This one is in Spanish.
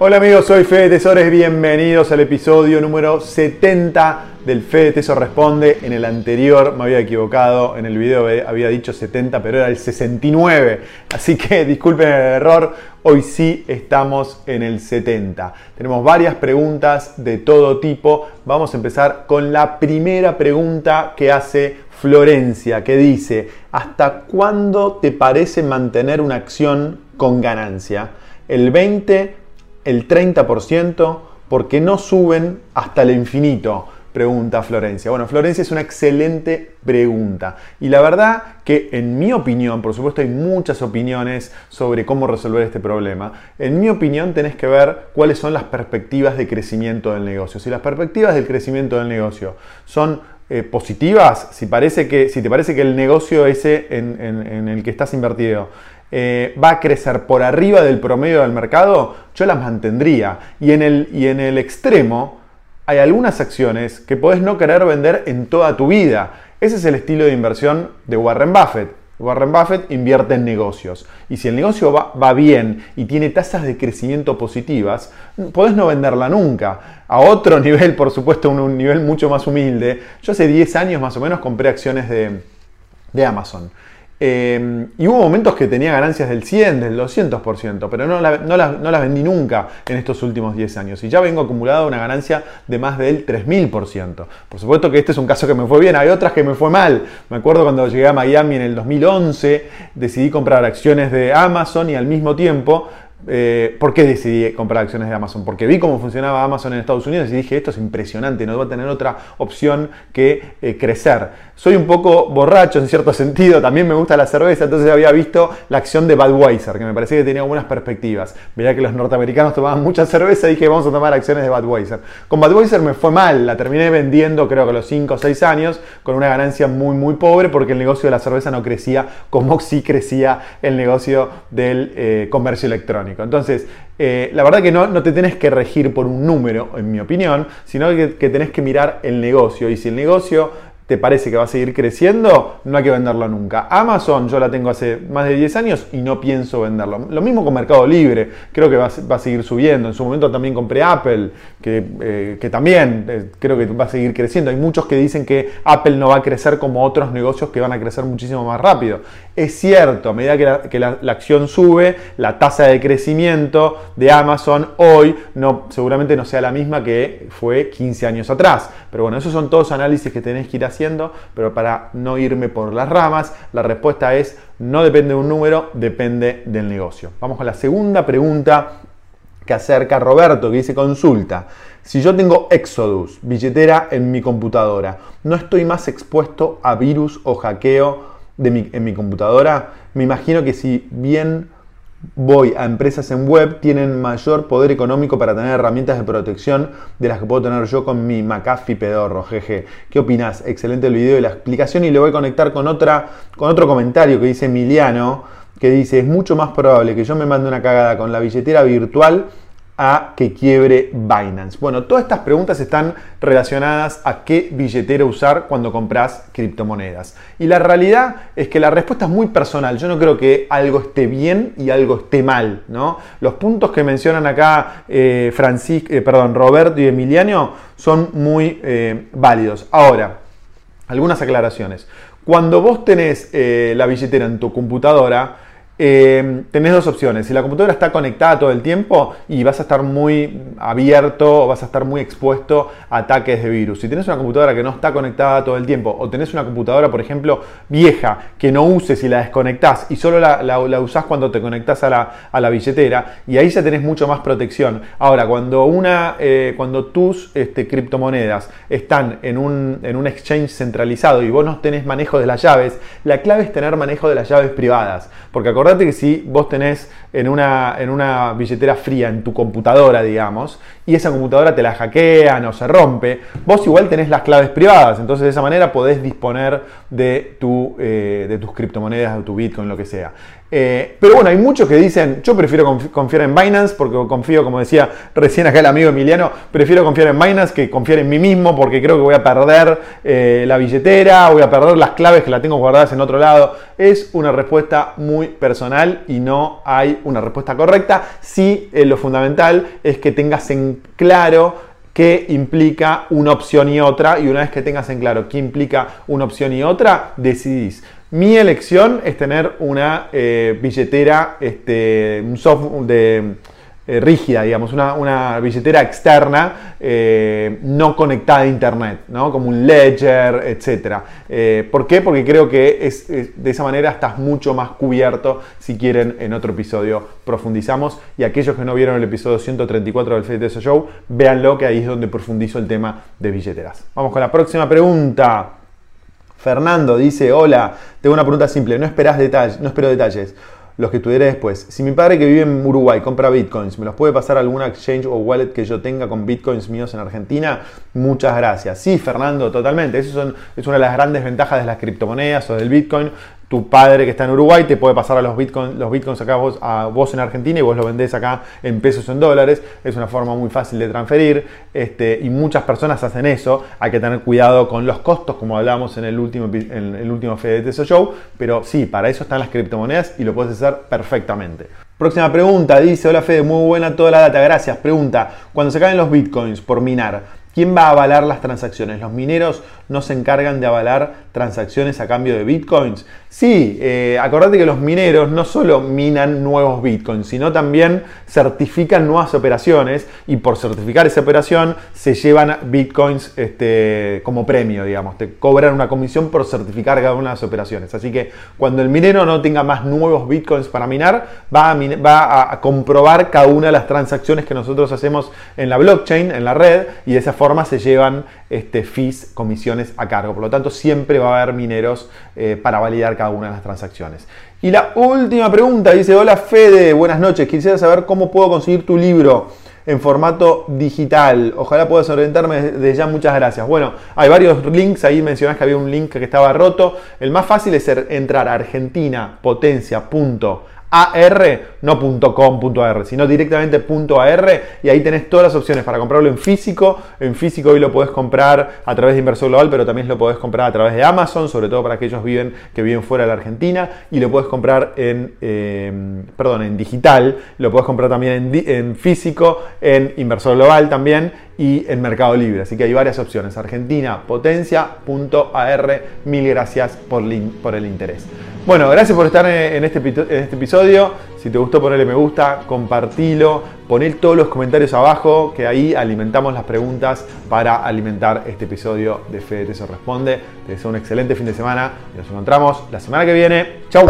Hola amigos, soy Fede Tesores, bienvenidos al episodio número 70 del Fede Tesor Responde. En el anterior me había equivocado, en el video había dicho 70, pero era el 69. Así que disculpen el error, hoy sí estamos en el 70. Tenemos varias preguntas de todo tipo. Vamos a empezar con la primera pregunta que hace Florencia, que dice, ¿hasta cuándo te parece mantener una acción con ganancia? ¿El 20? El 30% porque no suben hasta el infinito? Pregunta Florencia. Bueno, Florencia es una excelente pregunta. Y la verdad que en mi opinión, por supuesto hay muchas opiniones sobre cómo resolver este problema, en mi opinión tenés que ver cuáles son las perspectivas de crecimiento del negocio. Si las perspectivas del crecimiento del negocio son eh, positivas, si, parece que, si te parece que el negocio ese en, en el que estás invertido eh, va a crecer por arriba del promedio del mercado, yo las mantendría. Y en el, y en el extremo, hay algunas acciones que podés no querer vender en toda tu vida. Ese es el estilo de inversión de Warren Buffett. Warren Buffett invierte en negocios. Y si el negocio va, va, bien y tiene tasas de crecimiento positivas, podés no venderla nunca. A otro nivel, por supuesto, un, un nivel mucho más humilde. Yo hace 10 años más o menos compré acciones de, de Amazon. Em, y hubo momentos que tenía ganancias del 100, del 200%, pero no, las vendí nunca en estos últimos 10 años. Y ya vengo acumulado una ganancia de más del 3000%. Por supuesto que este es un caso que me fue bien, hay otras que me fue mal. Me acuerdo cuando llegué a Miami en el 2011, decidí comprar acciones de Amazon y al mismo tiempo eh, ¿Por qué decidí comprar acciones de Amazon? Porque vi cómo funcionaba Amazon en Estados Unidos y dije, esto es impresionante, no va a tener otra opción que eh, crecer. Soy un poco borracho en cierto sentido, también me gusta la cerveza, entonces había visto la acción de Budweiser, que me parecía que tenía buenas perspectivas. Veía que los norteamericanos tomaban mucha cerveza y dije, vamos a tomar acciones de Budweiser. Con Budweiser me fue mal, la terminé vendiendo creo que a los 5 o 6 años, con una ganancia muy, muy pobre, porque el negocio de la cerveza no crecía como sí crecía el negocio del eh, comercio electrónico. Entonces, eh, la verdad que no, te tenés que regir por un número, en mi opinión, sino que, que tenés que mirar el negocio. Y si el negocio te parece que va a seguir creciendo, no hay que venderlo nunca. Amazon yo la tengo hace más de 10 años y no pienso venderlo. Lo mismo con Mercado Libre, creo que va, a seguir subiendo. En su momento también compré Apple, que, eh, también eh, creo que va a seguir creciendo. Hay muchos que dicen que Apple no va a crecer como otros negocios que van a crecer muchísimo más rápido. Es cierto, a medida que la, acción sube, la tasa de crecimiento de Amazon hoy no, seguramente no sea la misma que fue 15 años atrás. Pero bueno, esos son todos análisis que tenés que ir haciendo pero para no irme por las ramas, la respuesta es no depende de un número, depende del negocio. Vamos con la segunda pregunta que acerca Roberto, que dice consulta. Si yo tengo Exodus, billetera en mi computadora, ¿no estoy más expuesto a virus o hackeo de en mi computadora? Me imagino que si bien voy a empresas en web, tienen mayor poder económico para tener herramientas de protección de las que puedo tener yo con mi McAfee pedorro, jeje. ¿Qué opinas? Excelente el video y la explicación y le voy a conectar con, otra, con otro comentario que dice Emiliano, que dice, es mucho más probable que yo me mande una cagada con la billetera virtual a que quiebre Binance? Bueno, todas estas preguntas están relacionadas a qué billetera usar cuando compras criptomonedas. Y la realidad es que la respuesta es muy personal. Yo no creo que algo esté bien y algo esté mal. ¿no? Los puntos que mencionan acá eh, eh perdón, Roberto y Emiliano son muy eh, válidos. Ahora, algunas aclaraciones. Cuando vos tenés la billetera en tu computadora, eh, tenés dos opciones. Si la computadora está conectada todo el tiempo y vas a estar muy abierto o vas a estar muy expuesto a ataques de virus. Si tenés una computadora que no está conectada todo el tiempo o tenés una computadora, por ejemplo, vieja que no uses y la desconectás y solo la, la, usás cuando te conectás a la, a la, billetera y ahí ya tenés mucho más protección. Ahora, cuando, una, eh, cuando tus este, criptomonedas están en un, en un exchange centralizado y vos no tenés manejo de las llaves, la clave es tener manejo de las llaves privadas. Porque acordate que si vos tenés en una, en una billetera fría en tu computadora, digamos, y esa computadora te la hackean o se rompe, vos igual tenés las claves privadas. Entonces de esa manera podés disponer de, tu, eh, de tus criptomonedas, de tu Bitcoin, lo que sea. Eh, pero bueno, hay muchos que dicen, yo prefiero confiar en Binance porque confío, como decía recién acá el amigo Emiliano, prefiero confiar en Binance que confiar en mí mismo porque creo que voy a perder eh, la billetera, voy a perder las claves que la tengo guardadas en otro lado. Es una respuesta muy personal y no hay una respuesta correcta. Sí, lo fundamental es que tengas en claro qué implica una opción y otra, y una vez que tengas en claro qué implica una opción y otra, decidís. Mi elección es tener una eh, billetera, este, un software de eh, rígida, digamos, una, billetera externa eh, no conectada a internet, ¿no? como un ledger, etc. Eh, ¿Por qué? Porque creo que es, de esa manera estás mucho más cubierto. Si quieren, en otro episodio profundizamos. Y aquellos que no vieron el episodio 134 del FTS Show, véanlo, que ahí es donde profundizo el tema de billeteras. Vamos con la próxima pregunta. Fernando dice, hola, tengo una pregunta simple, no, esperas detalles, no espero detalles los que estudiaré después. Si mi padre que vive en Uruguay compra bitcoins, ¿me los puede pasar a alguna exchange o wallet que yo tenga con bitcoins míos en Argentina? Muchas gracias. Sí, Fernando, totalmente. Eso es una de las grandes ventajas de las criptomonedas o del bitcoin tu padre que está en Uruguay te puede pasar a los bitcoins, los bitcoins acá vos, a vos en Argentina y vos lo vendés acá en pesos o en dólares. Es una forma muy fácil de transferir este, y muchas personas hacen eso. Hay que tener cuidado con los costos, como hablamos en el último, en el último Show. Pero sí, para eso están las criptomonedas y lo puedes hacer perfectamente. Próxima pregunta, dice, hola Fede, muy buena toda la data, gracias. Pregunta, cuando se caen los bitcoins por minar, ¿quién va a avalar las transacciones? ¿Los mineros no se encargan de avalar transacciones a cambio de bitcoins? Sí, eh, acordate que los mineros no solo minan nuevos bitcoins, sino también certifican nuevas operaciones y por certificar esa operación se llevan bitcoins este, como premio, digamos, te cobran una comisión por certificar cada una de las operaciones. Así que cuando el minero no tenga más nuevos bitcoins para minar, va a, comprobar cada una de las transacciones que nosotros hacemos en la blockchain, en la red, y de esa forma se llevan este, fees, comisiones a cargo. Por lo tanto, siempre va a haber mineros eh, para validar cada una de las transacciones. Y la última pregunta dice, hola Fede, buenas noches, quisiera saber cómo puedo conseguir tu libro en formato digital. Ojalá puedas orientarme desde ya, muchas gracias. Bueno, hay varios links, ahí mencionás que había un link que estaba roto. El más fácil es entrar a argentinapotencia.com AR, no sino directamente .ar y ahí tenés todas las opciones para comprarlo en físico. En físico hoy lo podés comprar a través de Inversor Global, pero también lo podés comprar a través de Amazon, sobre todo para aquellos viven, que viven fuera de la Argentina. Y lo podés comprar en, eh, perdón, en digital, lo podés comprar también en, físico, en Inversor Global también y en Mercado Libre. Así que hay varias opciones. Argentina, potencia.ar. Mil gracias por el interés. Bueno, gracias por estar en este, en este episodio. Si te gustó, ponle me gusta, compartilo, poné todos los comentarios abajo, que ahí alimentamos las preguntas para alimentar este episodio de Fede Te Responde. Te deseo un excelente fin de semana y nos encontramos la semana que viene. ¡Chau!